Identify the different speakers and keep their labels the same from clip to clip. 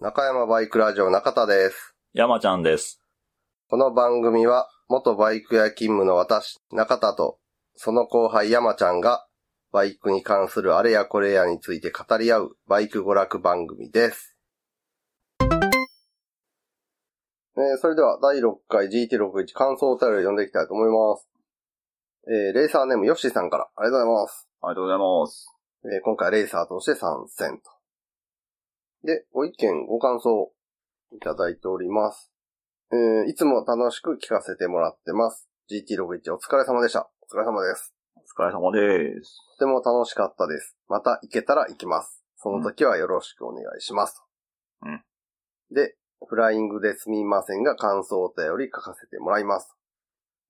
Speaker 1: 中山バイクラジオ中田です。
Speaker 2: 山ちゃんです。
Speaker 1: この番組は、元バイク屋勤務の私、中田と、その後輩山ちゃんが、バイクに関するあれやこれやについて語り合う、バイク娯楽番組です。えーそれでは、第6回 GT61 感想お便りを読んでいきたいと思います。えーレーサーネームヨッシーさんから、ありがとうございます。
Speaker 2: ありがとうございます。
Speaker 1: えー今回レーサーとして参戦と。で、ご意見、ご感想、いただいております。えーいつも楽しく聞かせてもらってます。GT61 お疲れ様でした。お疲れ様です。
Speaker 2: お疲れ様です。
Speaker 1: とても楽しかったです。また行けたら行きます。その時はよろしくお願いします。と
Speaker 2: うん
Speaker 1: で、フライングですみませんが感想お便り書かせてもらいます。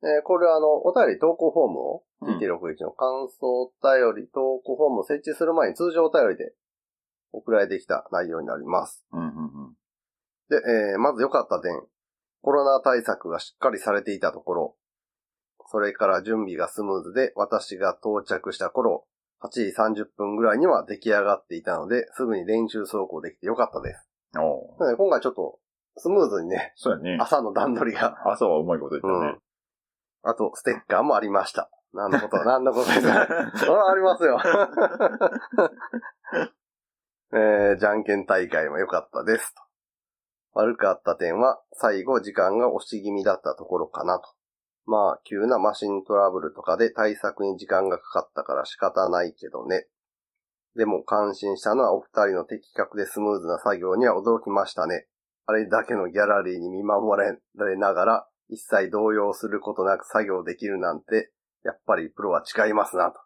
Speaker 1: えーこれはあの、お便り投稿フォームを、
Speaker 2: うん
Speaker 1: GT61 の感想お便り投稿フォームを設置する前に通常お便りで送られてきた内容になります。
Speaker 2: うんうんうん。
Speaker 1: で、えーまず良かった点。コロナ対策がしっかりされていたところ、それから準備がスムーズで、私が到着した頃、8時30分ぐらいには出来上がっていたので、すぐに練習走行できて良かったです。で今回ちょっと、スムーズにね、
Speaker 2: そうやね。
Speaker 1: 朝の段取りが、
Speaker 2: 朝はうまいこと言ったね。
Speaker 1: あと、ステッカーもありました。何のこと、何のことですかそれはありますよ。えー、じゃんけん大会も良かったです。と悪かった点は、最後時間が押し気味だったところかなと。まあ、急なマシントラブルとかで対策に時間がかかったから仕方ないけどね。でも感心したのはお二人の的確でスムーズな作業には驚きましたね。あれだけのギャラリーに見守られながら、一切動揺することなく作業できるなんて、やっぱりプロは違いますなと。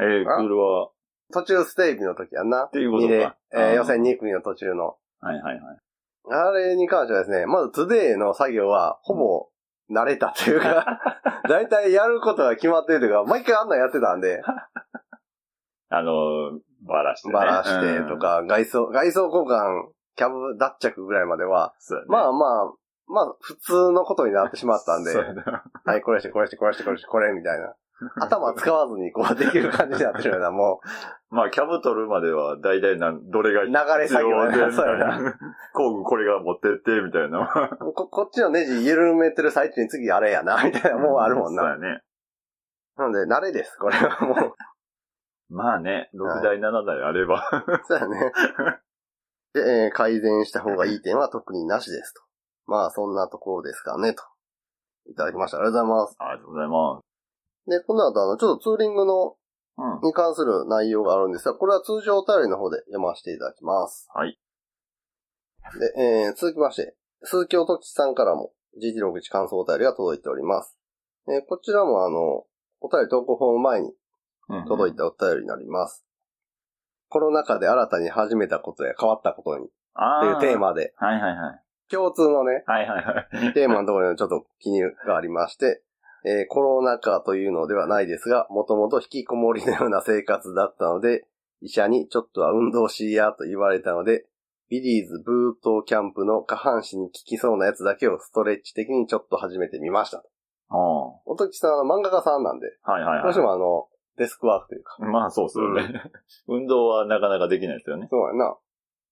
Speaker 2: えー、クールは、
Speaker 1: 途中ステージの時やんな。って
Speaker 2: いうことか
Speaker 1: えー予選2組の途中の。
Speaker 2: はいはいはい。
Speaker 1: あれに関してはですね、まずトゥデイの作業はほぼ慣れたというか、だいたいやることが決まってるというか、毎回あんなんやってたんで、
Speaker 2: あのー、バラしてね。
Speaker 1: バラしてと
Speaker 2: うん。
Speaker 1: か、外装、外装交換、キャブ脱着ぐらいまでは、
Speaker 2: ね。
Speaker 1: まあまあ、まあ普通のことになってしまったんで、はい、これして、これして、これして、これして、これみたいな。頭使わずにこうできる感じになってるような、も
Speaker 2: まあ、キャブ取るまでは、だいたいなん、どれが
Speaker 1: 流れ作業
Speaker 2: で
Speaker 1: そうやな
Speaker 2: 工具これが持ってって、みたいな。
Speaker 1: う、こ、こっちのネジ緩めてる最中に次あれやな、みたいな、もうあるもんな。
Speaker 2: そうやね。
Speaker 1: なので、慣れです、これはもう。
Speaker 2: まあね、6台、7台あれば。
Speaker 1: そうやね。で、えー改善した方がいい点は特になしですと。まあ、そんなところですかね、と。いただきました。ありがとうございます。
Speaker 2: ありがとうございま
Speaker 1: で、この後、あの、ちょっとツーリングの。に関する内容があるんですが、これは通常お便りの方で読ませていただきます。
Speaker 2: はい。
Speaker 1: で、えー続きまして、鈴木音吉さんからも GT61 感想お便りが届いております。えーこちらもあの、お便り投稿フォーム前に
Speaker 2: うん
Speaker 1: 届いたお便りになります。コロナ禍で新たに始めたことや変わったことに、って
Speaker 2: あ
Speaker 1: いうテー。マで、
Speaker 2: はいはいはい。
Speaker 1: 共通のね、
Speaker 2: はいはいはい。
Speaker 1: テーマのところにちょっと記入がありまして、えーコロナ禍というのではないですが、もともと引きこもりのような生活だったので、医者にちょっとは運動しやと言われたので、ビリーズブートキャンプの下半身に効きそうなやつだけをストレッチ的にちょっと始めてみました。
Speaker 2: あ
Speaker 1: おときさんは漫画家さんなんで、
Speaker 2: あ。はいはい
Speaker 1: どうして
Speaker 2: は
Speaker 1: もあの、デスクワークというか、
Speaker 2: い。まあそうっすよね。運動はなかなかできないですよね。
Speaker 1: そうやな。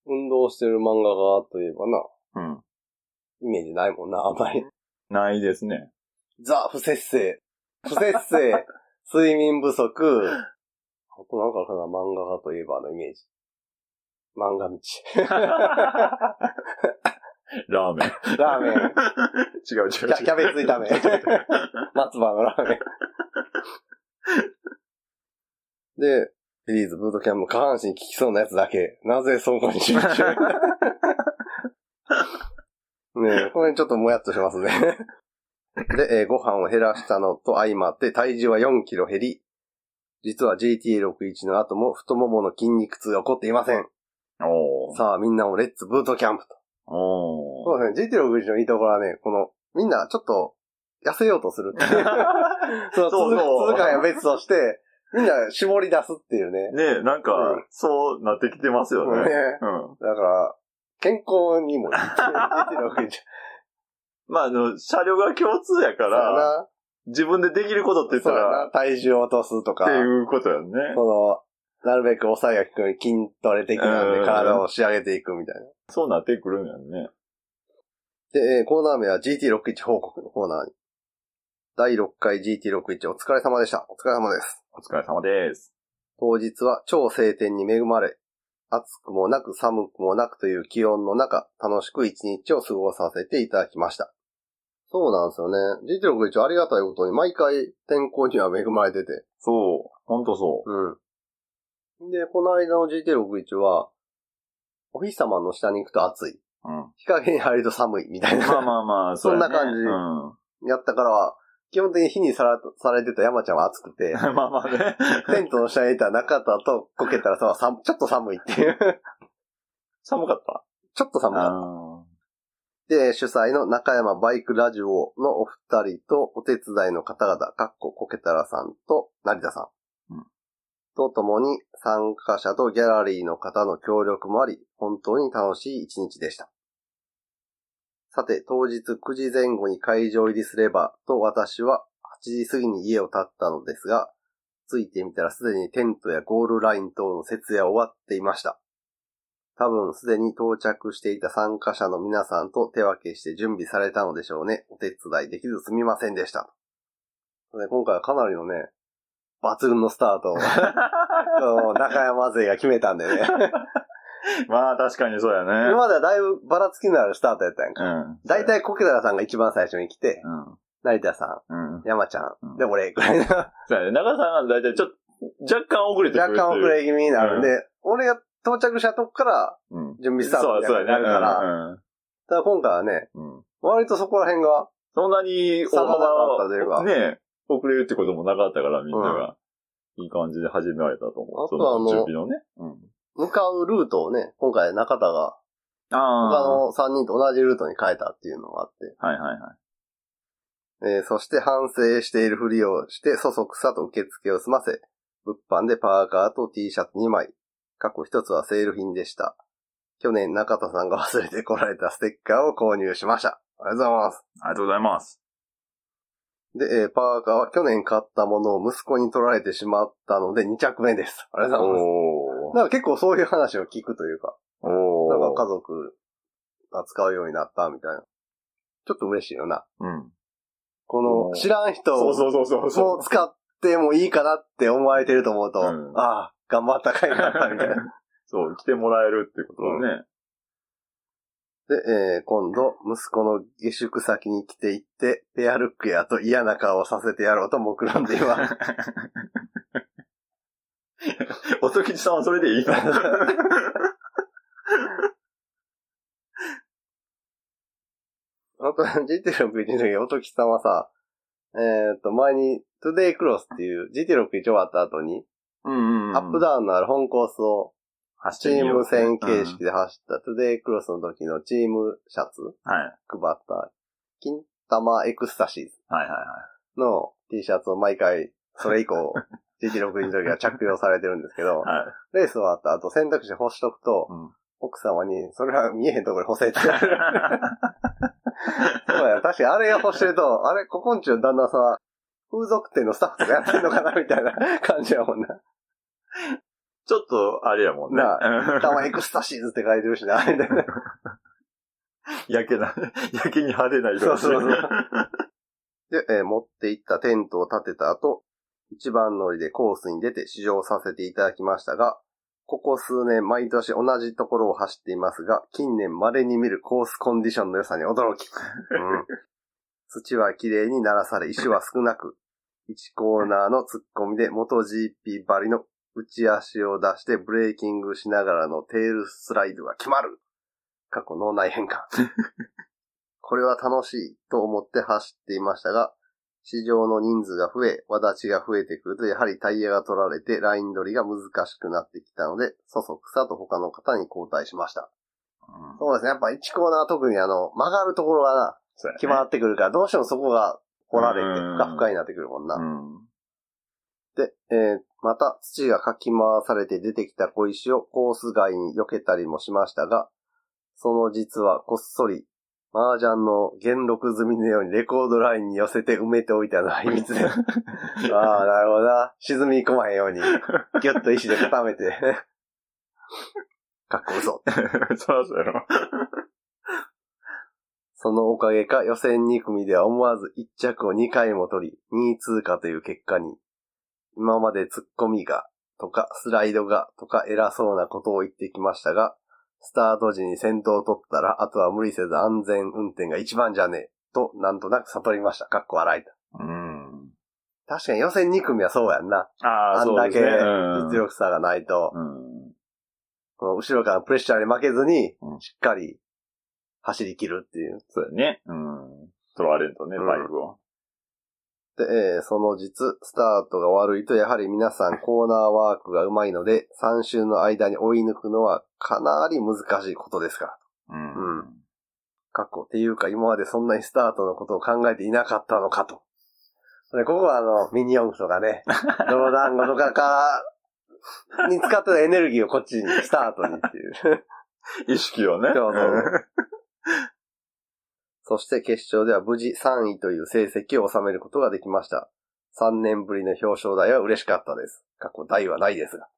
Speaker 1: 運動してる漫画家といえばな、
Speaker 2: うん。
Speaker 1: イメージないもんな、あんまり。
Speaker 2: ないですね。
Speaker 1: ザ・不節制。不節制、睡眠不足。あとなんかあるかな、漫画家といえばのイメージ。漫画道。
Speaker 2: ラーメン。
Speaker 1: ラーメン。
Speaker 2: 違う違う違う。
Speaker 1: キャキャベツ炒め。松葉のラーメン。で、ビリーズブートキャンプ下半身に効きそうなやつだけ。なぜそこに集中？ねえ、これちょっともやっとしますね。で、えーご飯を減らしたのと相まって体重は4キロ減り、実は JTA61 の後も太ももの筋肉痛が起こっていません。
Speaker 2: おー。
Speaker 1: さあみんなもレッツブートキャンプと。
Speaker 2: お
Speaker 1: そうですね、GT61 のいいところはね、この、みんなちょっと痩せようとするっていう。そう、
Speaker 2: そうそう
Speaker 1: 続続かや別として、みんな絞り出すっていうね。
Speaker 2: ねなんか、
Speaker 1: うん
Speaker 2: そうなってきてますよね。
Speaker 1: ね
Speaker 2: うん。
Speaker 1: だから、健康にもいい。GT61。
Speaker 2: まあ、あの、車両が共通やか
Speaker 1: そうや
Speaker 2: ら、
Speaker 1: な。
Speaker 2: 自分でできることって言った
Speaker 1: そうや
Speaker 2: ら、
Speaker 1: な。体重を落とすとか
Speaker 2: って、いうことやね。
Speaker 1: その、なるべく抑えが効く筋トレ的なんで
Speaker 2: うん
Speaker 1: 体を仕上げていくみたいな。
Speaker 2: そうなってくるんやね。
Speaker 1: で、えーコーナー名は GT61 報告のコーナーに。第6回 GT61 お疲れ様でした。お疲れ様です。
Speaker 2: お疲れ様です。
Speaker 1: 当日は超晴天に恵まれ、暑くもなく寒くもなくという気温の中、楽しく一日を過ごさせていただきました。そうなんですよね。GT61 ありがたいことに毎回天候には恵まれてて。
Speaker 2: そう。ほんとそう。
Speaker 1: うん。で、この間の GT61 は、お日様の下に行くと暑い。
Speaker 2: うん。
Speaker 1: 日陰に入ると寒いみたいな。
Speaker 2: まあまあまあ、
Speaker 1: そんな感じ
Speaker 2: うん。
Speaker 1: やったから、基本的に火にさらされてた山ちゃんは暑くて、
Speaker 2: まあまあね。
Speaker 1: テントの下にいた中田とこけたらさ、さちょっと寒いっていう。
Speaker 2: 寒かった？
Speaker 1: ちょっと寒かった。
Speaker 2: あ
Speaker 1: で、主催の中山バイクラジオのお二人とお手伝いの方々、かっここけたらさんと成田さん。
Speaker 2: うん
Speaker 1: とともに参加者とギャラリーの方の協力もあり、本当に楽しい一日でした。さて、当日9時前後に会場入りすればと私は8時過ぎに家を建ったのですが、着いてみたらすでにテントやゴールライン等の設営は終わっていました。多分すでに到着していた参加者の皆さんと手分けして準備されたのでしょうね。お手伝いできずすみませんでした。で今回はかなりのね、抜群のスタートを 中山勢が決めたんでね。
Speaker 2: ー まあ確かにそうやね。
Speaker 1: 今まではだいぶばらつきのあるスタートやったやん
Speaker 2: う
Speaker 1: か。
Speaker 2: ん。
Speaker 1: だいたいコケダラさんが一番最初に来て、
Speaker 2: うん。
Speaker 1: 成田さ
Speaker 2: うん
Speaker 1: ん、。山ちゃん、
Speaker 2: うん
Speaker 1: で、俺、ぐらいの、
Speaker 2: そうやね。中田さんがだいたいちょっと、若干遅れてくる。
Speaker 1: 若干遅れ気味になるんで、俺が到着したとこから
Speaker 2: うん。
Speaker 1: 準備スタートみたいになるから、ただ今回はね、
Speaker 2: うん。うん。
Speaker 1: 割とそこら辺が、
Speaker 2: そんなに
Speaker 1: 差がなかったというか
Speaker 2: ね遅れるってこともなかったから、みんなが。いい感じで始められたと思う。
Speaker 1: あとはあの
Speaker 2: そ準備のね。うん。
Speaker 1: 向かうルートをね、今回中田が他
Speaker 2: あ
Speaker 1: の3人と同じルートに変えたっていうのがあって、
Speaker 2: あ。はいはいはい。
Speaker 1: えーそして反省しているふりをして、そそくさと受付を済ませ、物販でパーカーと T シャツ2枚、過去1つはセール品でした。去年中田さんが忘れてこられたステッカーを購入しました。ありがとうございます。
Speaker 2: ありがとうございます。
Speaker 1: で、えーパーカーは去年買ったものを息子に取られてしまったので2着目です。ありがとうございます。
Speaker 2: お
Speaker 1: なんか結構そういう話を聞くというか、
Speaker 2: ー。お
Speaker 1: なんか家族が使うようになったみたいな。ちょっと嬉しいよな。
Speaker 2: うん。
Speaker 1: この知らん人
Speaker 2: そうそうそうそうそう
Speaker 1: 使ってもいいかなって思われてると思うと、
Speaker 2: うん
Speaker 1: ああ、頑張った甲斐があったみたいな。
Speaker 2: そう、来てもらえるってことだね。
Speaker 1: で、えー今度、息子の下宿先に来ていって、ペアルックやと嫌な顔をさせてやろうと目論んでいます。
Speaker 2: おときちさんはそれでいいの？
Speaker 1: あと、GT61 の時、おときさんはさ、えっ、と、前に、トゥデイクロスっていう GT61 終わった後に、
Speaker 2: うんうん
Speaker 1: アップダウンのある本コースを、チーム戦形式
Speaker 2: で。
Speaker 1: で走ったトゥデイクロスの時のチームシャツ
Speaker 2: はい。
Speaker 1: 配った、金玉エクスタシーズ
Speaker 2: はいはいはい。
Speaker 1: の T シャツを毎回、それ以降、GT61 の時は着用されてるんですけど、
Speaker 2: はい。
Speaker 1: レース終わった後洗濯し干しとくと、
Speaker 2: うん
Speaker 1: 奥様に、それは見えへんところに干せって。そうや、確かにあれが干してると、あれ、ここんちの旦那さんは、風俗店のスタッフとかやってんのかなみたいな感じやもんな。
Speaker 2: ちょっと、あれやもんね。
Speaker 1: な
Speaker 2: うん
Speaker 1: たま エクスタシーズって書いてるしな、みたいな。
Speaker 2: やけな、やけに派手な色
Speaker 1: そうそうそう。で、えー持って行ったテントを立てた後、一番乗りでコースに出て試乗させていただきましたが、ここ数年毎年同じところを走っていますが、近年稀に見るコースコンディションの良さに驚き。うん、土は綺麗に鳴らされ、石は少なく、1コーナーの突っ込みで元 GP バリの内足を出してブレーキングしながらのテールスライドが決まる。過去脳内変化。これは楽しいと思って走っていましたが、市場の人数が増え、輪立ちが増えてくると、やはりタイヤが取られて、ライン取りが難しくなってきたので、そそくさと他の方に交代しました。
Speaker 2: うん
Speaker 1: そうですね。やっぱ1コーナー特にあの、曲がるところがな、
Speaker 2: ね
Speaker 1: 決まってくるから、どうしてもそこが掘られて、
Speaker 2: うん
Speaker 1: ふかふかになってくるもんな。
Speaker 2: うん。
Speaker 1: で、えーまた土がかき回されて出てきた小石をコース外に避けたりもしましたが、その実はこっそり、麻雀の元禄済みのようにレコードラインに寄せて埋めておいたのは秘密です。ああ、なるほどな。沈み込まへんように、ギュッと石で固めて、かっこ嘘。
Speaker 2: そらそうやろ。
Speaker 1: そのおかげか予選2組では思わず1着を2回も取り、2位通過という結果に、今まで突っ込みが、とかスライドが、とか偉そうなことを言ってきましたが、スタート時に先頭を取ったら、あとは無理せず安全運転が一番じゃねえ、となんとなく悟りました。かっこ笑いと。
Speaker 2: うん。
Speaker 1: 確かに予選2組はそうやんな。
Speaker 2: ああ、
Speaker 1: あんだけ
Speaker 2: そうですね。うん
Speaker 1: 実力差がないと、
Speaker 2: うん。
Speaker 1: この後ろからのプレッシャーに負けずに
Speaker 2: う、ん
Speaker 1: しっかり走り切るっていう。
Speaker 2: そうやね。うん。取られるとね、
Speaker 1: うん
Speaker 2: バイクを。
Speaker 1: で、えーその実、スタートが悪いと、やはり皆さんコーナーワークが上手いので、3周の間に追い抜くのはかなり難しいことですから。
Speaker 2: うん。
Speaker 1: うんかっこっていうか、今までそんなにスタートのことを考えていなかったのかと。でここはあの、ミニ四駆とかね、泥団子とかから、に使ってたエネルギーをこっちに、スタートにっていう。
Speaker 2: 意識をね。
Speaker 1: そうそう そして決勝では無事3位という成績を収めることができました。3年ぶりの表彰台は嬉しかったです。過去台はないですが。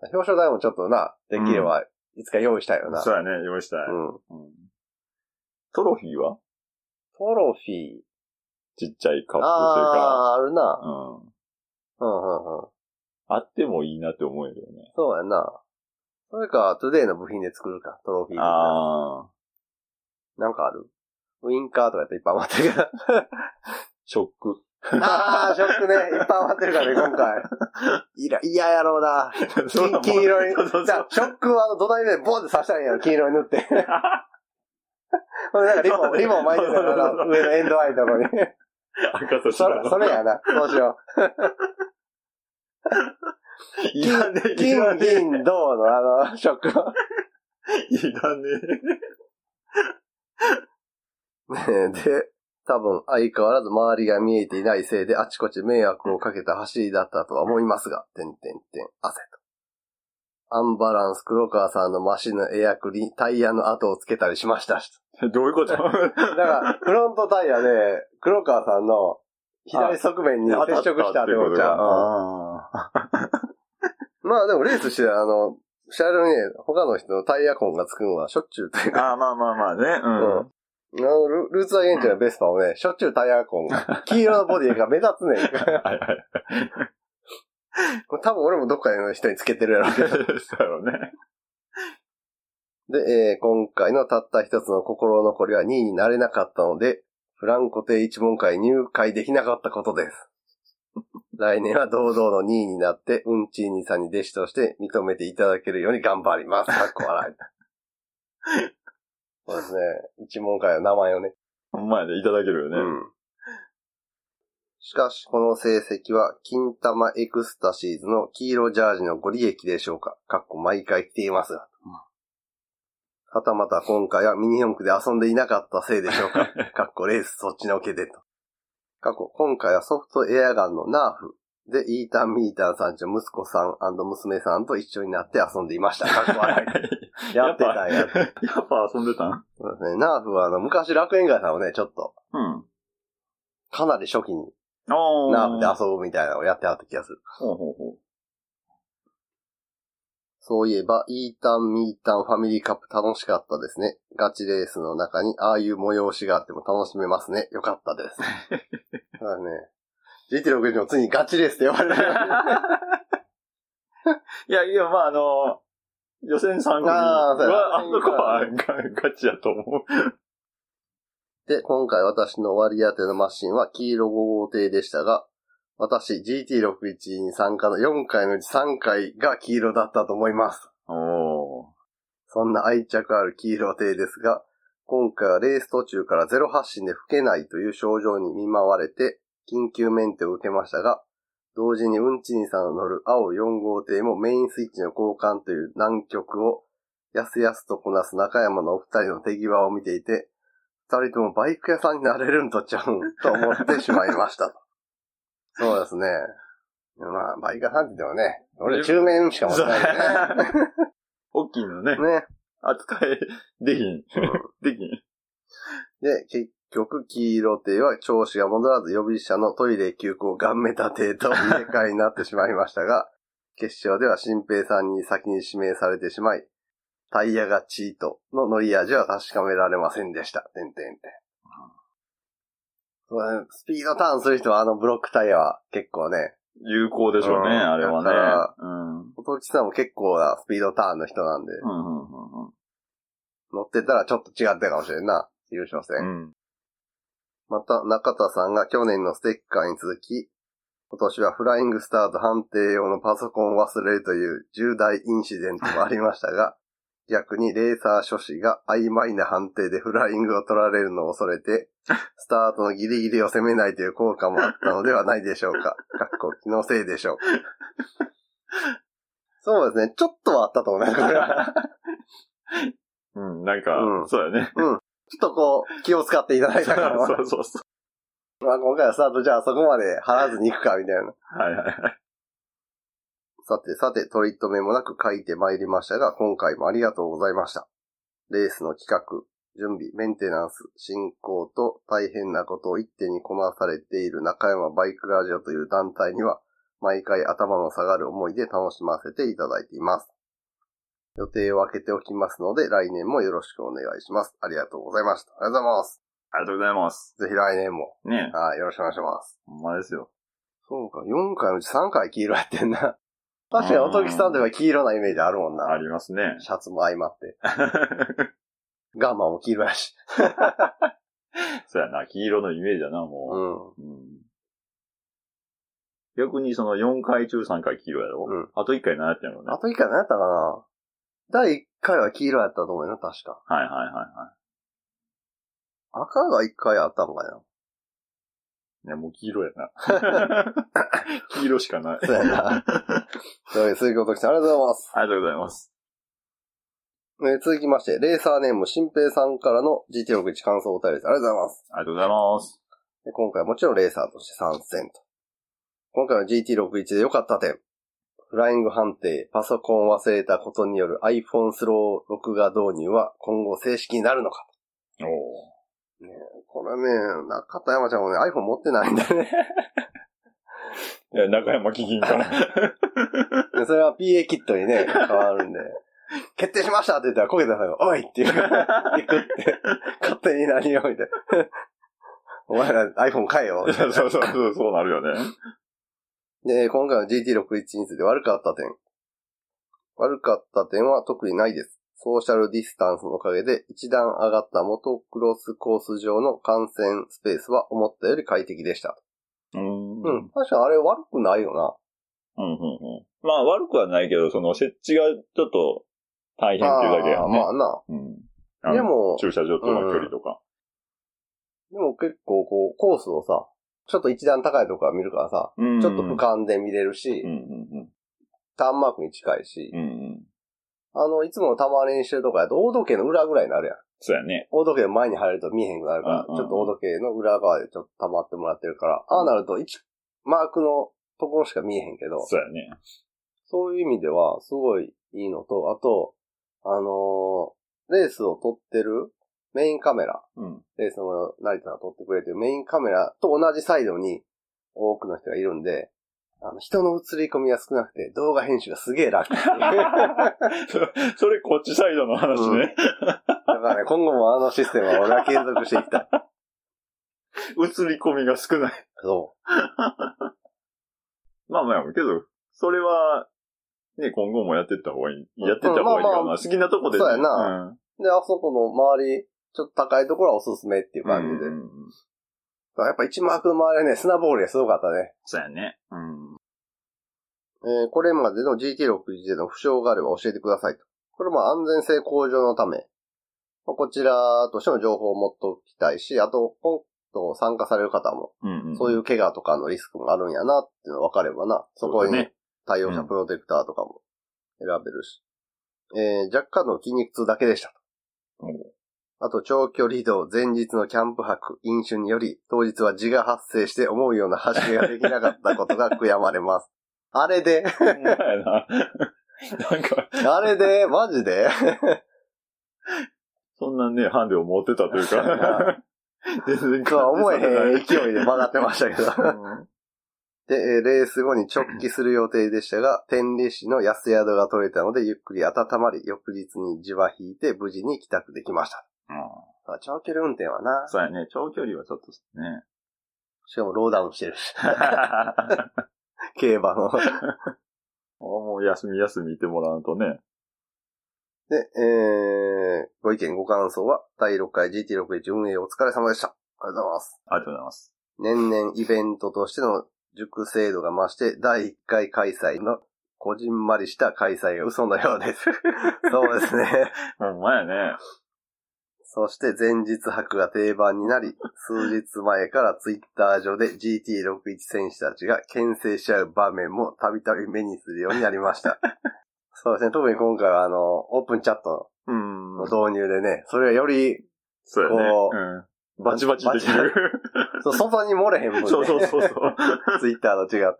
Speaker 1: 表彰台もちょっとな、できれば、いつか用意したいよな。
Speaker 2: そうやね、用意したい。
Speaker 1: うん。
Speaker 2: うんトロフィーは？
Speaker 1: トロフィー。
Speaker 2: ちっちゃいカップというか。
Speaker 1: ああー、あるな。
Speaker 2: うん。
Speaker 1: うんうんうん。
Speaker 2: あってもいいなって思えるよね。
Speaker 1: そうやな。それか、トゥデイの部品で作るか、トロフィー。
Speaker 2: ああ。
Speaker 1: なんかある？ウインカーとかやったらいっぱい余ってるけど。
Speaker 2: ショック。
Speaker 1: あー、ショックね。いっぱい余ってるからね、今回。いら、嫌やろうな。金黄色い。
Speaker 2: そうそうそう
Speaker 1: じゃあ、ショックは土台でボンって刺したらいやろ、黄色に塗って。ほんでなんかリボン、リボン巻いてたから、上のエンドアイとこに。
Speaker 2: 赤と
Speaker 1: それ、
Speaker 2: 白の。
Speaker 1: それやな。そうしよ
Speaker 2: いらね
Speaker 1: う。金、銀、銅のあの、ショックを。
Speaker 2: いらね
Speaker 1: ね で、多分相変わらず周りが見えていないせいであちこち迷惑をかけた走りだったとは思いますが、てんてんてん、汗と。アンバランス黒川さんのマシンのエアクリタイヤの跡をつけたりしましたし。
Speaker 2: え。どういうこと？
Speaker 1: だから、フロントタイヤで黒川さんの左側面に接触したってことじゃん。うん
Speaker 2: あ
Speaker 1: まあでもレースして、あの、車両にね、他の人のタイヤ痕がつくのはしょっちゅうという
Speaker 2: ー
Speaker 1: か、
Speaker 2: あー、まあまあまあね。
Speaker 1: うん。あのルルーツアゲンチのベスパもね、しょっちゅうタイヤ痕、黄色のボディが目立つねん。
Speaker 2: はいはい。
Speaker 1: 多分俺もどっかの人につけてるやろうけど。
Speaker 2: そうやろうね。
Speaker 1: で、えー今回のたった一つの心残りは2位になれなかったので、フランコ亭一問会入会できなかったことです。来年は堂々の2位になって、うんちーにさんに弟子として認めていただけるように頑張ります。かっこ笑い。そうですね。一問会の名前をね。
Speaker 2: ほんまやでいただけるよね。
Speaker 1: うん。しかし、この成績は、金玉エクスタシーズの黄色ジャージのご利益でしょうかかっこ毎回来ていますが。はたまた今回はミニ四駆で遊んでいなかったせいでしょうか かっこレースそっちのけでと。過去、今回はソフトエアガンのナーフで、イータン・ミータンさんちの息子さん娘さんと一緒になって遊んでいました。かっこ笑い。やってたんや。
Speaker 2: やっぱ遊んでたん？
Speaker 1: そうですね。ナーフはあの、昔楽園街さんをね、ちょっと、
Speaker 2: うん。
Speaker 1: かなり初期に。ナーフで遊ぶみたいなのをやってはった気がする。
Speaker 2: ほうほうほう。
Speaker 1: そういえば、イータン、ミータン、ファミリーカップ楽しかったですね。ガチレースの中にああいう催しがあっても楽しめますね。よかったです。そうだね。GT61 もついにガチレースって呼ばれる。
Speaker 2: いや、いや、まあ、あの、予選3組は、あそこはガガチやと思う。
Speaker 1: で、今回私の割り当てのマシンは黄色5号艇でしたが、私 GT61 に参加の4回のうち3回が黄色だったと思います。
Speaker 2: おー。
Speaker 1: そんな愛着ある黄色艇ですが、今回はレース途中からゼロ発進で吹けないという症状に見舞われて、緊急メンテを受けましたが、同時にうんちにさんの乗る青4号艇もメインスイッチの交換という難局を、やすやすとこなす中山のお二人の手際を見ていて、二人ともバイク屋さんになれるんとちゃうんと思ってしまいました。そうですね。まあ、バイク屋さんって言ってもね、俺中面しか持ってないよね。
Speaker 2: 大きいのね。
Speaker 1: ね。
Speaker 2: 扱いできん。できん。
Speaker 1: で、結局、黄色艇は調子が戻らず予備車のトイレ急行ガンメタ艇と入れ替えになってしまいましたが、決勝では新平さんに先に指名されてしまい、タイヤがチートの乗り味は確かめられませんでした。てんてんてん。スピードターンする人はあのブロックタイヤは結構ね、
Speaker 2: 有効でしょうね、
Speaker 1: うん
Speaker 2: あれはね
Speaker 1: だから。
Speaker 2: うん。
Speaker 1: さんも結構なスピードターンの人なんで、
Speaker 2: うん、うん、うん
Speaker 1: 乗ってたらちょっと違ってたかもしれんな、優勝戦。
Speaker 2: うん。うん。
Speaker 1: また、中田さんが去年のステッカーに続き、今年はフライングスタート判定用のパソコンを忘れるという重大インシデントもありましたが、逆にレーサー初士が曖昧な判定でフライングを取られるのを恐れて、スタートのギリギリを攻めないという効果もあったのではないでしょうか。かっこ気のせいでしょう。そうですね。ちょっとはあったと思うね、これは。
Speaker 2: うん、なんか、
Speaker 1: うん
Speaker 2: そうやね。
Speaker 1: ちょっとこう、気を使っていただいたから。
Speaker 2: そうそうそう。
Speaker 1: まあ今回はスタートじゃあそこまで張らずに行くか、みたいな。
Speaker 2: はいはいはい。
Speaker 1: さてさて、取り留めもなく書いてまいりましたが、今回もありがとうございました。レースの企画、準備、メンテナンス、進行と大変なことを一手にこなされている中山バイクラジオという団体には、毎回頭の下がる思いで楽しませていただいています。予定を空けておきますので、来年もよろしくお願いします。ありがとうございました。ありがとうございます。
Speaker 2: ありがとうございます。
Speaker 1: ぜひ来年も、
Speaker 2: ね
Speaker 1: はい、よろしくお願いします。
Speaker 2: ほんまですよ。
Speaker 1: そうか、4回のうち3回黄色やってんな。確かに、おときさんといえば黄色なイメージあるもんな。
Speaker 2: ありますね。
Speaker 1: シャツも相まって。ガンマも黄色やし。
Speaker 2: そうやな、黄色のイメージだな、
Speaker 1: う
Speaker 2: もう。
Speaker 1: ん。
Speaker 2: うん逆にその4回中3回黄色やろ、
Speaker 1: うん
Speaker 2: あと1回何やってんの？ね。
Speaker 1: あと1回何やったかな？第1回は黄色やったと思うよな、確か。
Speaker 2: はいはいはいは
Speaker 1: 赤が1回あったんかいな。
Speaker 2: い。ね、もう黄色やな。黄色しかない。
Speaker 1: そうやな。というわけで、鈴木おときさん、ありがとうございます。
Speaker 2: ありがとうございます。
Speaker 1: えー続きまして、レーサーネーム、新平さんからの GT61 感想お便りです。ありがとうございます。
Speaker 2: ありがとうございます。
Speaker 1: で今回はもちろんレーサーとして参戦と。今回の GT61 で良かった点。フライング判定、パソコンを忘れたことによる iPhone スロー録画導入は今後正式になるのか。
Speaker 2: お
Speaker 1: これね、中田山ちゃんもね、iPhone 持ってないんだよね。
Speaker 2: いや、中山基金から。
Speaker 1: でそれは PA キットにね、変わるんで。決定しましたって言ったら、こけたさんが、おいって言うから、行くって、勝手に何をみたいな。お前ら iPhone 買えよ。
Speaker 2: そうそうそう、そうなるよね。
Speaker 1: で、今回の GT61 について悪かった点。悪かった点は特にないです。ソーシャルディスタンスのおかげで一段上がったモトクロスコース上の観戦スペースは思ったより快適でした。
Speaker 2: うん。
Speaker 1: う
Speaker 2: うん
Speaker 1: ん。確かにあれ悪くないよな。
Speaker 2: うんうん。まあ悪くはないけど、その設置がちょっと大変っていうだけやね。
Speaker 1: まあな。
Speaker 2: うん。
Speaker 1: でも、
Speaker 2: 駐車場との距離とか。
Speaker 1: でも結構こう、コースをさ、ちょっと一段高いとこから見るからさ、
Speaker 2: うん
Speaker 1: ちょっと俯瞰で見れるし、
Speaker 2: うんうん
Speaker 1: ターンマークに近いし、
Speaker 2: うん。うんうん。
Speaker 1: あの、いつもたまにしてるとこやと、大時計の裏ぐらいになるやん。
Speaker 2: そうやね。
Speaker 1: 大時計の前に入ると見えへんくなるから、
Speaker 2: うんうんうん
Speaker 1: ちょっと大時計の裏側でちょっと溜まってもらってるから、ああなると1、マークのところしか見えへんけど、
Speaker 2: そうやね。
Speaker 1: そういう意味では、すごいいいのと、あと、あのーレースを撮ってるメインカメラ、
Speaker 2: うん。
Speaker 1: レースの成田が撮ってくれてるメインカメラと同じサイドに多くの人がいるんで、あの、人の映り込みが少なくて、動画編集がすげえ楽。だ か
Speaker 2: そ それこっちサイドの話ね。
Speaker 1: らね、今後もあのシステムは俺は継続していきたい。
Speaker 2: 映り込みが少ない。
Speaker 1: そ
Speaker 2: まあまあ、けど、それは、ね、今後もやってった方がいい。やってった方がいいかな。
Speaker 1: まあまあ
Speaker 2: 好きなとこでね。
Speaker 1: そうやなう。で、あそこの周り、ちょっと高いところはおすすめっていう
Speaker 2: うん。
Speaker 1: 感じで。
Speaker 2: うんうんうん
Speaker 1: やっぱ1マークの周りはね、砂ボールがすごかったね。
Speaker 2: そうやね。うん。
Speaker 1: えーこれまでの GT61 での負傷があれば教えてくださいと。これも安全性向上のため、まあこちらとしての情報を持っておきたいし、あと、今度参加される方も、
Speaker 2: うんうん。
Speaker 1: そういう怪我とかのリスクもあるんやなっていうのが分かればな、そこに対応したプロテクターとかも選べるし。えー若干の筋肉痛だけでしたと。あと、長距離移動、前日のキャンプ泊、飲酒により、当日は自が発生して思うような走りができなかったことが悔やまれます。あれで、
Speaker 2: な。なんか、
Speaker 1: あれで、マジで？
Speaker 2: そんなね、ハンデを持ってたというか。全然
Speaker 1: そう思えへん勢いで曲がってましたけど。
Speaker 2: うん
Speaker 1: で、えーレース後に直帰する予定でしたが、天理市の安宿が取れたので、ゆっくり温まり、翌日に地は引いて無事に帰宅できました。
Speaker 2: う
Speaker 1: あ長距離運転はな、
Speaker 2: そうやね。長距離はちょっとね。
Speaker 1: しかもローダウンしてるし、競馬の。
Speaker 2: もう休み休みいてもらうとね。
Speaker 1: で、えー、ご意見ご感想は、第6回 GT61 運営お疲れ様でした。ありがとうございます。
Speaker 2: ありがとうございます。
Speaker 1: 年々イベントとしての熟成度が増して、第1回開催のこじんまりした開催が嘘のようです。そうですね。
Speaker 2: ほんまやね。
Speaker 1: そして前日泊が定番になり、数日前からツイッター上で GT61 選手たちが牽制し合う場面もたびたび目にするようになりました。そうですね。特に今回はあの、オープンチャット
Speaker 2: うん
Speaker 1: の。導入でね、それがより、
Speaker 2: そうやね
Speaker 1: こ。う
Speaker 2: うん。バチバチできる。
Speaker 1: そう外に漏れへん分ね。
Speaker 2: そうそうそうそう。
Speaker 1: ツイッターと違って。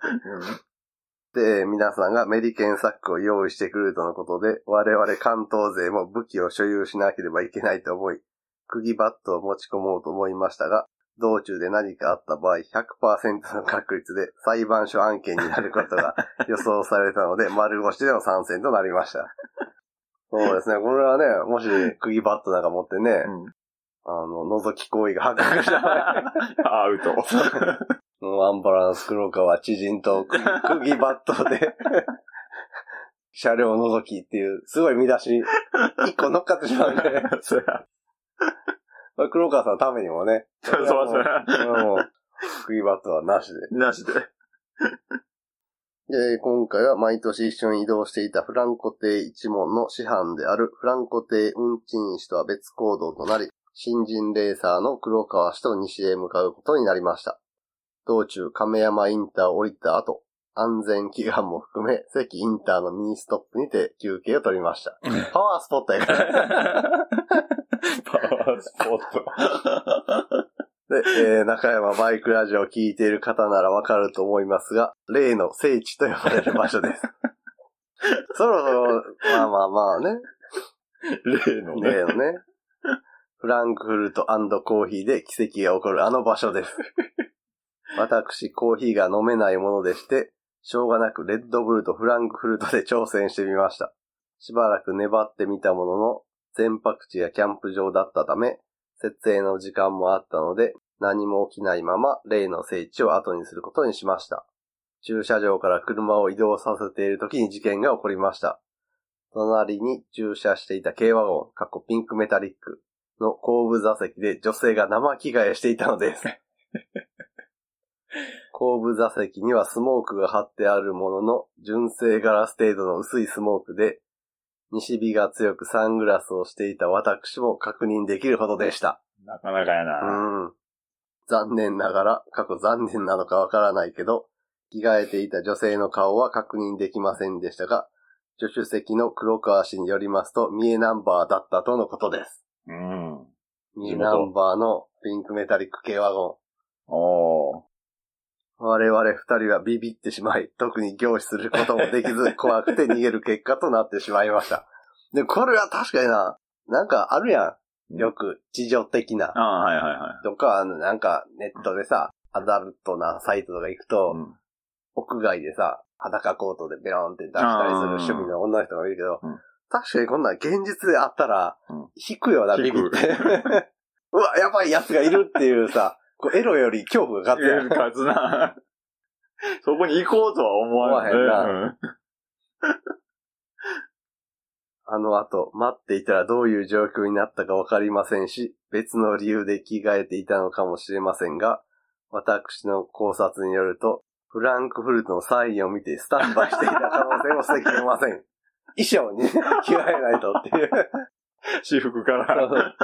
Speaker 1: で、皆さんがメリケンサックを用意してくれるとのことで、我々関東勢も武器を所有しなければいけないと思い、釘バットを持ち込もうと思いましたが、道中で何かあった場合、100%の確率で裁判所案件になることが 予想されたので、丸腰での参戦となりました。そうですね。これはね、もし釘バットなんか持ってね、
Speaker 2: うん。
Speaker 1: あの、覗き行為が発覚した場合、
Speaker 2: アウト。
Speaker 1: もうアンバランス黒川知人と釘釘バットで、車両覗きっていう、すごい見出し、一個乗っかってしまうんで、
Speaker 2: そ
Speaker 1: 黒川さんのためにもね、
Speaker 2: そうそうや。
Speaker 1: もう、釘バットはなしで。
Speaker 2: なしで。
Speaker 1: で、今回は毎年一緒に移動していたフランコ亭一門の師範であるフランコ亭運賃士とは別行動となり、新人レーサーの黒川氏と西へ向かうことになりました。道中亀山インターを降りた後、安全祈願も含め、関インターのミニストップにて休憩を取りました。パワースポットやから。
Speaker 2: パワースポット。
Speaker 1: で、えー中山バイクラジオを聞いている方ならわかると思いますが、例の聖地と呼ばれる場所です。そろそろ、まあまあまあね、
Speaker 2: 例のね。
Speaker 1: 例のね、フランクフルトコーヒーで奇跡が起こるあの場所です。私、コーヒーが飲めないものでして、しょうがなくレッドブルとフランクフルトで挑戦してみました。しばらく粘ってみたものの、全泊地やキャンプ場だったため、設営の時間もあったので、何も起きないまま例の聖地を後にすることにしました。駐車場から車を移動させている時に事件が起こりました。隣に駐車していた軽ワゴン、かっこピンクメタリックの後部座席で女性が生着替えしていたのです。後部座席にはスモークが貼ってあるものの、純正ガラス程度の薄いスモークで、西日が強くサングラスをしていた私も確認できるほどでした。
Speaker 2: なかなかや
Speaker 1: う
Speaker 2: な。
Speaker 1: ん。残念ながら、過去残念なのかわからないけど、着替えていた女性の顔は確認できませんでしたが、助手席の黒川氏によりますと、三重ナンバーだったとのことです。
Speaker 2: うん。
Speaker 1: 三重ナンバーのピンクメタリック系ワゴン。
Speaker 2: おー。
Speaker 1: 我々二人はビビってしまい、特に凝視することもできず、怖くて逃げる結果となってしまいました。で、これは確かにな、なんかあるやん。よく、地上的な。
Speaker 2: ああ、はいはいはい。
Speaker 1: とか、あの、なんか、ネットでさ、アダルトなサイトとか行くと、
Speaker 2: うん
Speaker 1: 屋外でさ、裸コートでベロンって出したりする趣味の女の人がいるけど、
Speaker 2: うん
Speaker 1: 確かにこんなん現実であったら
Speaker 2: うん、
Speaker 1: 引くよな、
Speaker 2: 引く
Speaker 1: ビビって。うわ、やばいやつがいるっていうさ、こうエロより恐怖が勝つやん。
Speaker 2: かつな。そこに行こうとは思わ
Speaker 1: へん
Speaker 2: うん
Speaker 1: あの後、待っていたらどういう状況になったかわかりませんし、別の理由で着替えていたのかもしれませんが、私の考察によると、フランクフルトのサインを見てスタンバイしていた可能性も捨てきれません。衣装にね 着替えないとっていう。
Speaker 2: 私服から。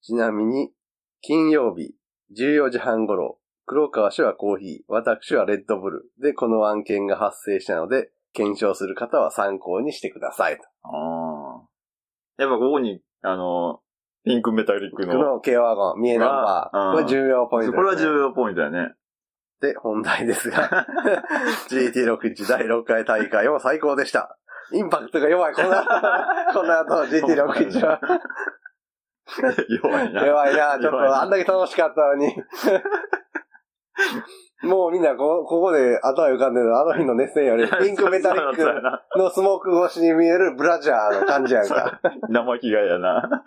Speaker 1: ちなみに、金曜日、14時半頃、黒川氏はコーヒー、私はレッドブルでこの案件が発生したので、検証する方は参考にしてくださいと。
Speaker 2: ああ。やっぱここに、あの、ピンクメタリック
Speaker 1: こ
Speaker 2: の。
Speaker 1: の軽ワゴン、見えナンバー。
Speaker 2: うん
Speaker 1: これ重要ポイントね、
Speaker 2: これは重要ポイントだよね。
Speaker 1: で、本題ですが、GT61 第6回大会も最高でした。インパクトが弱い、この後、この後 GT61 は。
Speaker 2: 弱いな。
Speaker 1: 弱いな、ちょっとあんだけ楽しかったのに。もうみんなこ、ここで頭浮かんでるのあの日の熱戦より、ピンクメタリック
Speaker 2: な
Speaker 1: のスモーク越しに見えるブラジャーの感じやんか。
Speaker 2: 生着替えやな。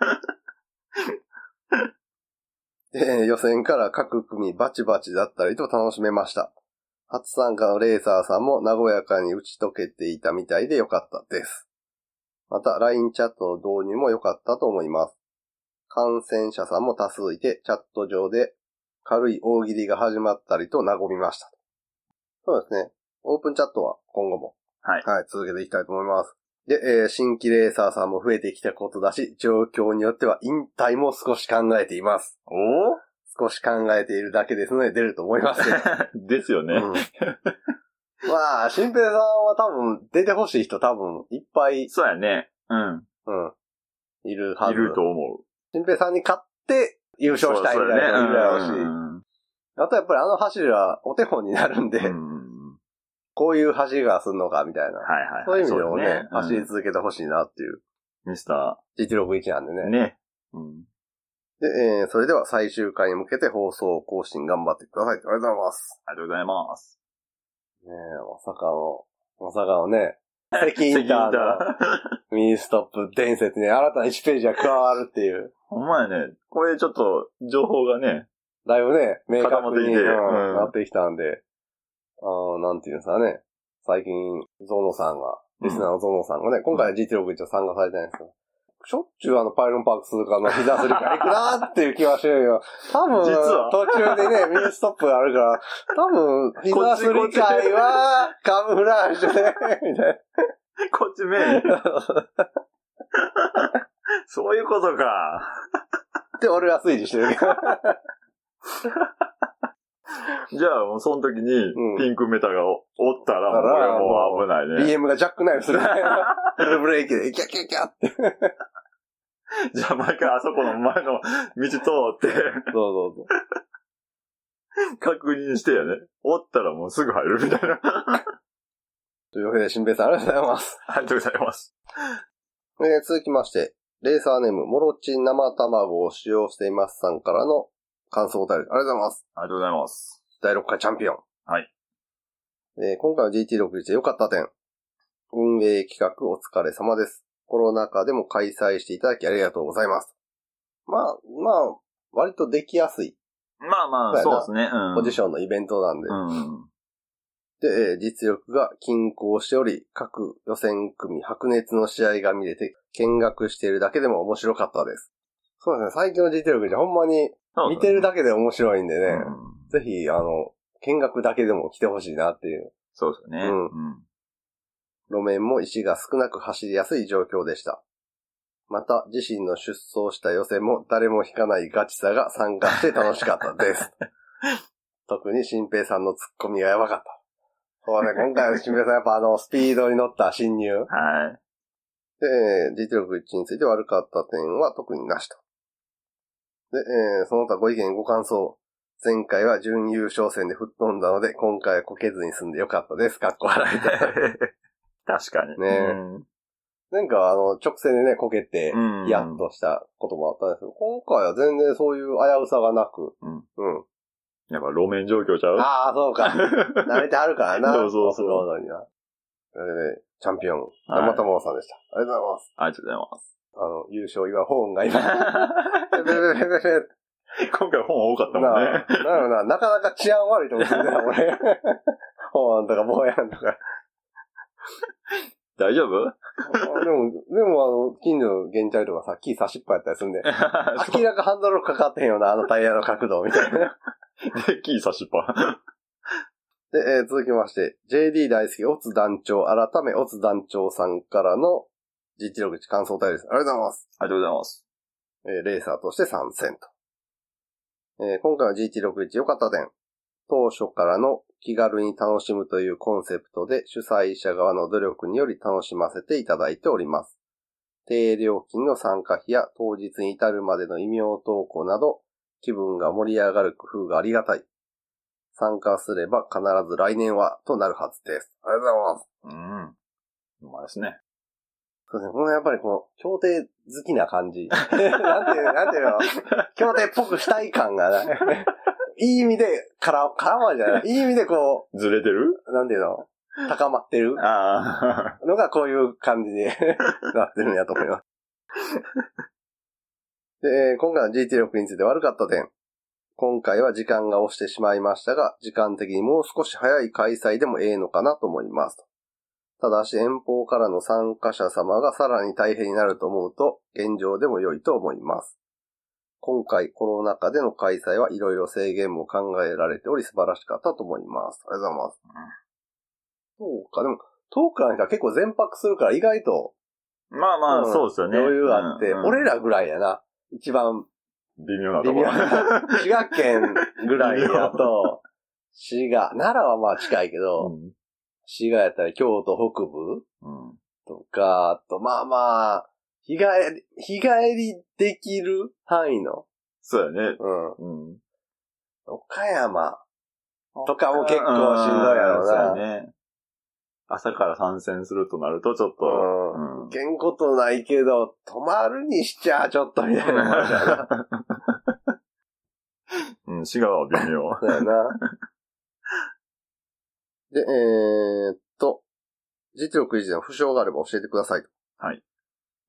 Speaker 1: で、予選から各組バチバチだったりと楽しめました。初参加のレーサーさんも和やかに打ち解けていたみたいでよかったです。また、LINE チャットの導入も良かったと思います。感染者さんも多数いて、チャット上で軽い大喜利が始まったりと和みました。そうですね。オープンチャットは今後も、
Speaker 2: はい。
Speaker 1: はい、続けていきたいと思います。で、えー新規レーサーさんも増えてきたことだし、状況によっては引退も少し考えています。
Speaker 2: お
Speaker 1: 少し考えているだけですので出ると思います
Speaker 2: ですよね。
Speaker 1: うんまあ、新平さんは多分出てほしい人多分いっぱい、
Speaker 2: そうやね。うん。
Speaker 1: うん、いるはず。
Speaker 2: いると思う。
Speaker 1: 新平さんに勝って優勝したいみたいな人もいるだろうし。あとやっぱりあの走りはお手本になるんで、こういう走りがするのかみたいな。
Speaker 2: はいはいはい。
Speaker 1: そういう意味でもね、
Speaker 2: そうね
Speaker 1: 走り続けてほしいなっていう、
Speaker 2: ミスタ
Speaker 1: GT61 なんでね。
Speaker 2: ー。ね。うん。
Speaker 1: で、えーそれでは最終回に向けて放送更新頑張ってください。ありがとうございます。
Speaker 2: ありがとうございます。
Speaker 1: ねえ、まさかの、まさかのね、関インターのミニストップ伝説に新たな1ページが加わるっていう。
Speaker 2: ほんまやね。これちょっと、情報がね、
Speaker 1: だいぶね、明確に、うん
Speaker 2: うん。
Speaker 1: なってきたんで、あーなんていうんですかね。最近、ゾノさんが、リスナーのゾノさんがね、今回は GT61 を参加されてないんですけど、しょっちゅうあのパイロンパーク通過の膝すりから行くなーっていう気はしてるよ。多分、
Speaker 2: 実は？
Speaker 1: 途中でね、ミニストップがあるから、多分、膝すり会は、カムフラージュで、みたい
Speaker 2: こっちメイン。
Speaker 1: な。
Speaker 2: そういうことか。
Speaker 1: って俺は推理してるけど。
Speaker 2: じゃあもうその時に
Speaker 1: うん、
Speaker 2: ピンクメタがおおったら、もうこれはもう危ないね。
Speaker 1: BM がジャックナイフする。フルブレーキで、キャキャキャって。
Speaker 2: じゃあ毎回あそこの前の道通って、
Speaker 1: そうそうそう。
Speaker 2: 確認してやね。おったらもうすぐ入るみたいな。
Speaker 1: というわけで、新平さんありがとうございます。
Speaker 2: ありがとうございます。
Speaker 1: えー続きまして、レーサーネーム、モロチン生卵を使用していますさんからの感想お便り、ありがとうございます。
Speaker 2: ありがとうございます。
Speaker 1: 第6回チャンピオン。
Speaker 2: はい。
Speaker 1: えー今回の GT61 で良かった点。運営企画お疲れ様です。コロナ禍でも開催していただきありがとうございます。まあ、まあ、割とできやすい
Speaker 2: まあまあ、
Speaker 1: そう
Speaker 2: ですね。うん。
Speaker 1: ポジションのイベントなんで、
Speaker 2: うん。
Speaker 1: で、えー実力が均衡しており、各予選組白熱の試合が見れて、見学しているだけでも面白かったです。そうですね、最近の実力じゃほんまに見てるだけで面白いんでね、
Speaker 2: うん
Speaker 1: ぜひ、あの、見学だけでも来てほしいなっていう。
Speaker 2: そうですね。
Speaker 1: うん
Speaker 2: うん。
Speaker 1: 路面も石が少なく走りやすい状況でした。また、自身の出走した予選も誰も引かないガチさが参加して楽しかったです。特に新平さんのツッコミがやばかった。そうね、今回の新平さんやっぱあの、スピードに乗った侵入。
Speaker 2: はい。
Speaker 1: で、えー実力1について悪かった点は特になしと。で、えーその他ご意見ご感想。前回は準優勝戦で吹っ飛んだので、今回はこけずに済んでよかったです。かっこ笑いで。
Speaker 2: 確かに。
Speaker 1: ね
Speaker 2: うん
Speaker 1: なんかあの、直線でね、こけて
Speaker 2: うん、
Speaker 1: やっとしたこともあったんですけど、今回は全然そういう危うさがなく、
Speaker 2: うん。
Speaker 1: うん。
Speaker 2: やっぱ路面状況ちゃう？
Speaker 1: ああ、そうか。慣れてはるからな。
Speaker 2: そうそうそう
Speaker 1: オフロードには。それで、チャンピオン、
Speaker 2: はい
Speaker 1: 生玉さんでした。ありがとうございます。
Speaker 2: ありがとうございます。
Speaker 1: あの、優勝祝うホーンが今、
Speaker 2: 今回本多かったもん
Speaker 1: な
Speaker 2: ね。
Speaker 1: なるな、なかなか治安悪いと思ってんだよ、俺。ホーンとかボーヤンとか。
Speaker 2: 大丈夫？
Speaker 1: でも、でもあの、近所の現チャリとかさ、キー差しっぱやったりするんで、明らかハンドルかかってへんよな、あのタイヤの角度みたいな。
Speaker 2: で、キー差しっぱ。
Speaker 1: で、えー続きまして、JD 大好き、オツ団長、改め、オツ団長さんからの GT61 感想対です。ありがとうございます。
Speaker 2: ありがとうございます。
Speaker 1: えーレーサーとして参戦と。えー今回は GT61 良かった点。当初からの気軽に楽しむというコンセプトで主催者側の努力により楽しませていただいております。低料金の参加費や当日に至るまでの異名投稿など気分が盛り上がる工夫がありがたい。参加すれば必ず来年はとなるはずです。ありがとうございます。
Speaker 2: うん。うまいですね。
Speaker 1: そうですね。このやっぱりこの、協定好きな感じ。なんていう、なんていうの、協定っぽくしたい感がね。いい意味で、から、絡まるじゃない。いい意味でこ
Speaker 2: ずれてる？
Speaker 1: う、なんていうの？高まってる
Speaker 2: ああ。
Speaker 1: のがこういう感じで なってるんやと思います。で、えー今回の GT6 について悪かった点。今回は時間が押してしまいましたが、時間的にもう少し早い開催でもええのかなと思いますと。ただし遠方からの参加者様がさらに大変になると思うと、現状でも良いと思います。今回コロナ禍での開催はいろいろ制限も考えられており素晴らしかったと思います。ありがとうございます。そうか、でも、遠くからの人は結構全泊するから意外と
Speaker 2: まあまあ、
Speaker 1: うん
Speaker 2: そうですよね。
Speaker 1: 余裕あって、
Speaker 2: うんうん
Speaker 1: 俺らぐらいやな。一番
Speaker 2: 微妙なところ。
Speaker 1: 滋賀県ぐらいやと、滋賀、奈良はまあ近いけど、
Speaker 2: うん
Speaker 1: 滋賀やったら京都北部？
Speaker 2: うん
Speaker 1: とか、あとまあまあ、日帰り、日帰りできる？範囲の、
Speaker 2: そうやね。
Speaker 1: うん。
Speaker 2: うん。
Speaker 1: 岡山とかも結構しんどいやろ
Speaker 2: うん
Speaker 1: な。
Speaker 2: そうやね。朝から参戦するとなると、ちょっと、
Speaker 1: うん。
Speaker 2: うん
Speaker 1: けんことないけど、泊まるにしちゃちょっとみたいな。
Speaker 2: うん、滋賀は微妙。
Speaker 1: そうやな。で、えーっと、実力維持の負傷があれば教えてくださいと。
Speaker 2: はい。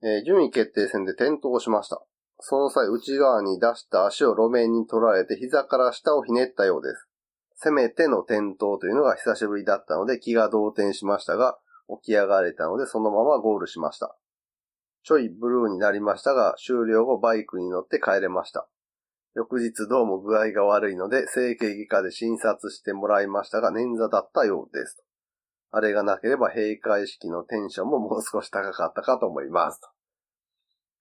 Speaker 1: えー順位決定戦で転倒しました。その際、内側に出した足を路面に取られて膝から下をひねったようです。せめての転倒というのが久しぶりだったので気が動転しましたが、起き上がれたのでそのままゴールしました。ちょいブルーになりましたが、終了後バイクに乗って帰れました。翌日どうも具合が悪いので、整形外科で診察してもらいましたが、捻挫だったようです。あれがなければ閉会式のテンションももう少し高かったかと思います。と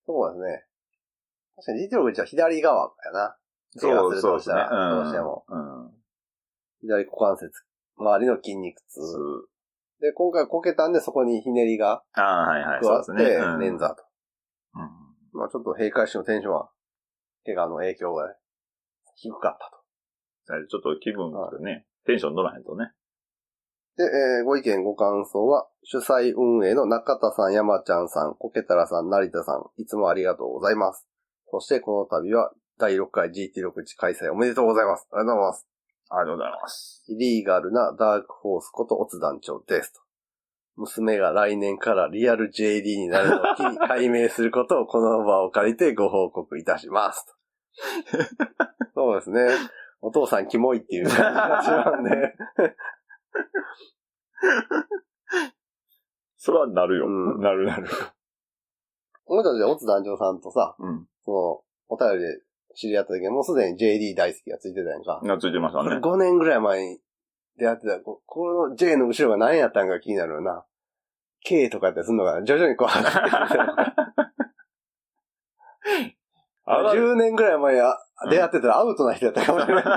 Speaker 1: そうですね。確かに、実力は左側やな。怪我する
Speaker 2: そうですね
Speaker 1: どうしても。
Speaker 2: うん。うん
Speaker 1: 左股関節、周りの筋肉痛。で、今回こけたんでそこにひねりが
Speaker 2: ああ、はいはい、
Speaker 1: 加わって、捻挫と。
Speaker 2: うん
Speaker 1: まあちょっと閉会式のテンションは、怪我の影響が低かったと。
Speaker 2: ちょっと気分がね、テンション乗らへんとね。
Speaker 1: で、えーご意見ご感想は、主催運営の中田さん、山ちゃんさん、コケタラさん、成田さん、いつもありがとうございます。そして、この度は、第6回 GT6 地開催おめでとうございます。ありがとうございます。
Speaker 2: ありがとうございます。
Speaker 1: イリーガルなダークホースことオツ団長ですと。娘が来年からリアル JD になるのを機に解明することをこの場を借りてご報告いたしますと。そうですね。お父さんキモいっていう感じがしますね。
Speaker 2: それはなるよ。
Speaker 1: うん
Speaker 2: なるなる。
Speaker 1: 俺たちはオツ団長さんとさ、
Speaker 2: うん。
Speaker 1: その、お便りで知り合った時はもうすでに JD 大好きがついてたやんか。
Speaker 2: がついてましたね。
Speaker 1: 5年ぐらい前に出会ってた、ここの J の後ろが何やったんか気になるよな。K とかやったりすんのかな徐々にこう離れてきてる
Speaker 2: あら
Speaker 1: 10年ぐらい前あ出会ってたらアウトな人やったかもしれない。さ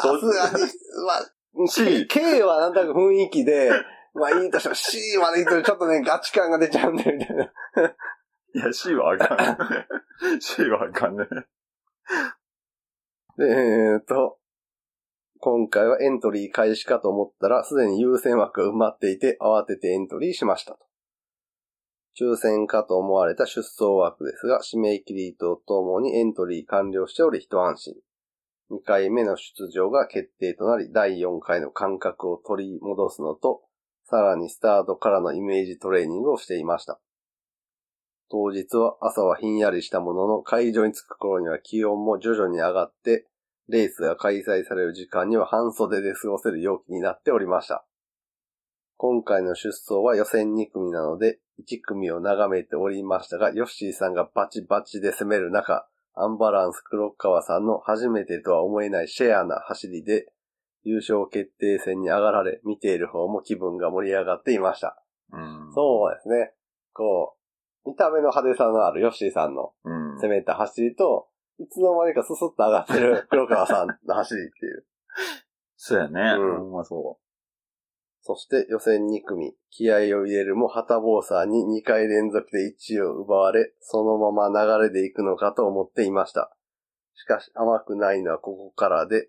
Speaker 1: すがに、まあ、K, K はなんとなく雰囲気で、まあいいとしても C まで行くとちょっとね、ガチ感が出ちゃうんで、みたいな。
Speaker 2: いや、C はあかん。C はあかんね。
Speaker 1: で、えーっと、今回はエントリー開始かと思ったら、すでに優先枠が埋まっていて、慌ててエントリーしましたと。抽選かと思われた出走枠ですが、締め切りとともにエントリー完了しており一安心。2回目の出場が決定となり、第4回の感覚を取り戻すのと、さらにスタートからのイメージトレーニングをしていました。当日は朝はひんやりしたものの、会場に着く頃には気温も徐々に上がって、レースが開催される時間には半袖で過ごせる陽気になっておりました。今回の出走は予選2組なので、1組を眺めておりましたが、ヨッシーさんがバチバチで攻める中、アンバランス黒川さんの初めてとは思えないシェアな走りで、優勝決定戦に上がられ、見ている方も気分が盛り上がっていました。
Speaker 2: うん。
Speaker 1: そうですね。こう、見た目の派手さのあるヨッシーさんの
Speaker 2: うん。
Speaker 1: 攻めた走りと、いつの間にかススッと上がってる 黒川さんの走りっていう。
Speaker 2: そうやね。
Speaker 1: うん
Speaker 2: ほんまそ
Speaker 1: そして予選2組、気合を入れるも、ハタボーさんに2回連続で1位を奪われ、そのまま流れでいくのかと思っていました。しかし甘くないのはここからで、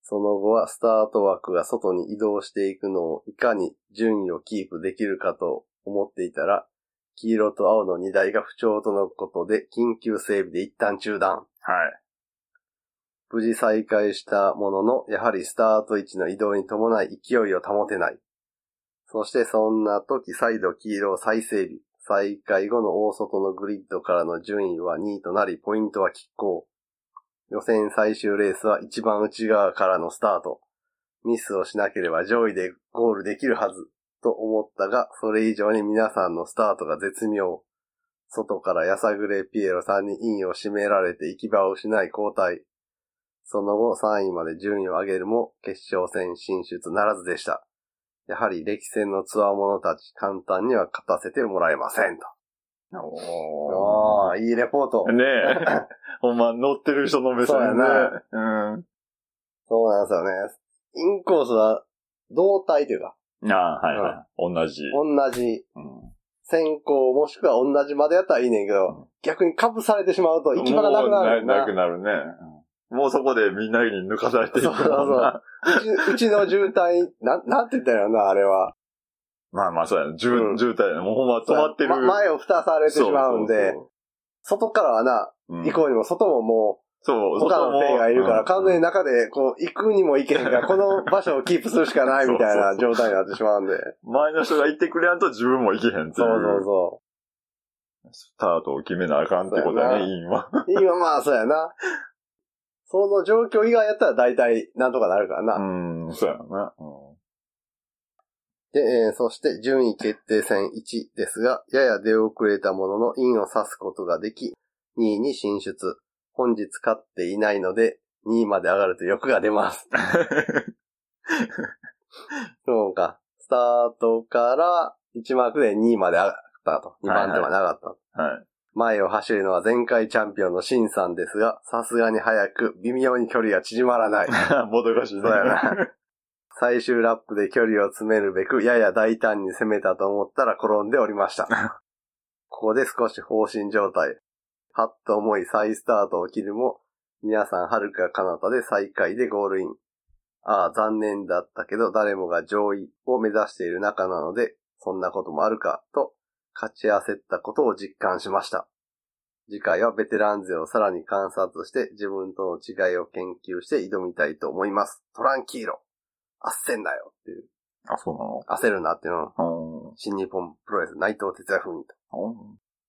Speaker 1: その後はスタート枠が外に移動していくのをいかに順位をキープできるかと思っていたら、黄色と青の2台が不調とのことで緊急整備で一旦中断。
Speaker 2: う。はい。
Speaker 1: 無事再開したものの、やはりスタート位置の移動に伴い勢いを保てない。そしてそんな時再度黄色を再整備。再開後の大外のグリッドからの順位は2位となり、ポイントは拮抗。予選最終レースは一番内側からのスタート。ミスをしなければ上位でゴールできるはず。と思ったが、それ以上に皆さんのスタートが絶妙。外からやさぐれピエロさんにインを締められて行き場を失い交代。その後3位まで順位を上げるも決勝戦進出ならずでした。やはり歴戦のツアー者たち簡単には勝たせてもらえませんと。
Speaker 2: お
Speaker 1: ああ、いいレポート。
Speaker 2: ねえ。ほんま、乗ってる人の目線
Speaker 1: そうや
Speaker 2: ね。うん。
Speaker 1: そうなんですよね。インコースは同体というか、
Speaker 2: ああ、はいはい。同じ。
Speaker 1: 同じ
Speaker 2: うん
Speaker 1: 先行もしくは同じまでやったらいいねんけど、逆に被されてしまうと行き場がなくなるよ
Speaker 2: もうなくなるね。うんもうそこでみんなに抜かされていく
Speaker 1: そうそう
Speaker 2: な。
Speaker 1: うちうちの渋滞、なん、なんて言ったらいいのな、あれは。
Speaker 2: まあまあ、そうやな。渋
Speaker 1: うん
Speaker 2: 渋滞やなもうほんま止まってる。
Speaker 1: ま前を蓋されてしまうんで、
Speaker 2: そう
Speaker 1: 外からはな、
Speaker 2: そう
Speaker 1: こうにも外もも
Speaker 2: そう
Speaker 1: う、他の手がいるから、完全に
Speaker 2: な。
Speaker 1: 中で、こう、行くにも行けへんから、この場所をキープするしかないみたいな状態になってしまうんで。
Speaker 2: 前の人が行ってくれやんと自分も行けへんっていう。
Speaker 1: そうそうそ
Speaker 2: スタートを決めなあかんってことやね、
Speaker 1: そうやな
Speaker 2: 今。
Speaker 1: う。今まあ、そうやな。その状況以外やったら大体なんとかなるからな。
Speaker 2: うん、そうやな。
Speaker 1: で、えーそして順位決定戦1ですが、やや出遅れたもののインを指すことができ、2位に進出。本日勝っていないので、2位まで上がると欲が出ます。そうか。スタートから1マークで2位まで上がったと。2番手まで上がった。
Speaker 2: はい。
Speaker 1: 前を走るのは前回チャンピオンのシンさんですが、さすがに早く微妙に距離が縮まらない。
Speaker 2: もどかしいね。
Speaker 1: そうやな。最終ラップで距離を詰めるべく、やや大胆に攻めたと思ったら転んでおりました。ここで少し放心状態。はっと思い再スタートを切るも、皆さん遥か彼方で最下位でゴールイン。ああ、残念だったけど、誰もが上位を目指している中なので、そんなこともあるか、と、勝ち焦ったことを実感しました。次回はベテラン勢をさらに観察して、自分との違いを研究して挑みたいと思います。トランキーロ。焦んなよっていう。
Speaker 2: あ、そう
Speaker 1: 焦るなっていうの新日本プロレス内藤哲也風に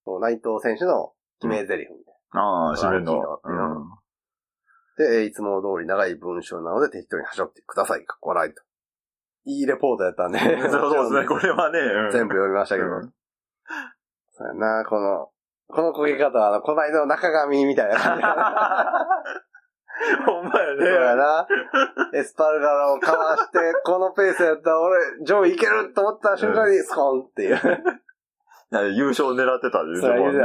Speaker 1: と。内藤選手の決め台詞みたい
Speaker 2: ああ、締めの。
Speaker 1: トランキーロな。で、えーいつも通り長い文章なので適当にはしょってください。かっこ笑いと。いいレポートやったんで。
Speaker 2: うん。そうですね、これはね。うん
Speaker 1: 全部読みましたけど。
Speaker 2: うん
Speaker 1: そうやな、この、この焦げ方は、あの、こないだの中髪みたいな感じ。
Speaker 2: ほんまや
Speaker 1: そうや
Speaker 2: ね。
Speaker 1: な。エスパルガラをかわして、このペースやったら俺、上位いけると思った瞬間にスコンっていう。
Speaker 2: 優勝狙ってたいうところね。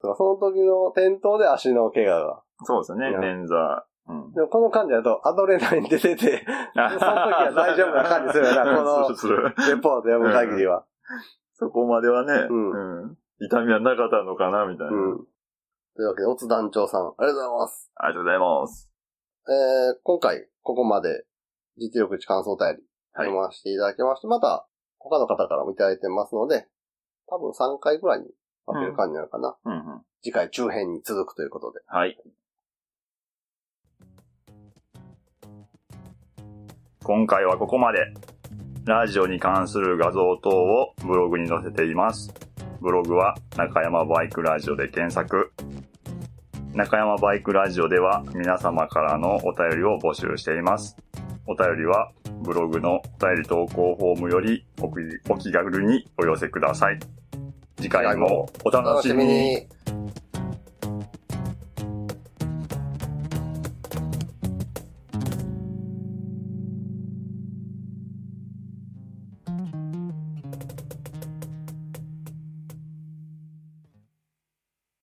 Speaker 1: そう
Speaker 2: ん。
Speaker 1: その時の転倒で足の怪我が。
Speaker 2: そうですね、捻挫。うん。
Speaker 1: でもこの感じだとアドレナリン出てて、その時は大丈夫な感じするよな、このレポート読む限りは。
Speaker 2: そこまではね、
Speaker 1: うん
Speaker 2: うん痛みはなかったのかな、みたいな。
Speaker 1: うん。というわけで、オツ団長さん、ありがとうございます。
Speaker 2: ありがとうございます。
Speaker 1: えー、今回、ここまで、実力値感想お便り、
Speaker 2: はい
Speaker 1: 読ませていただきまして、また、他の方からもいただいてますので、多分3回くらいに分ける感じなのかな。
Speaker 2: うんうん。
Speaker 1: 次回中編に続くということで。
Speaker 2: はい。今回はここまで。ラジオに関する画像等をブログに載せています。ブログは中山バイクラジオで検索。中山バイクラジオでは皆様からのお便りを募集しています。お便りはブログのお便り投稿フォームよりおお気軽にお寄せください。次回もお楽しみに。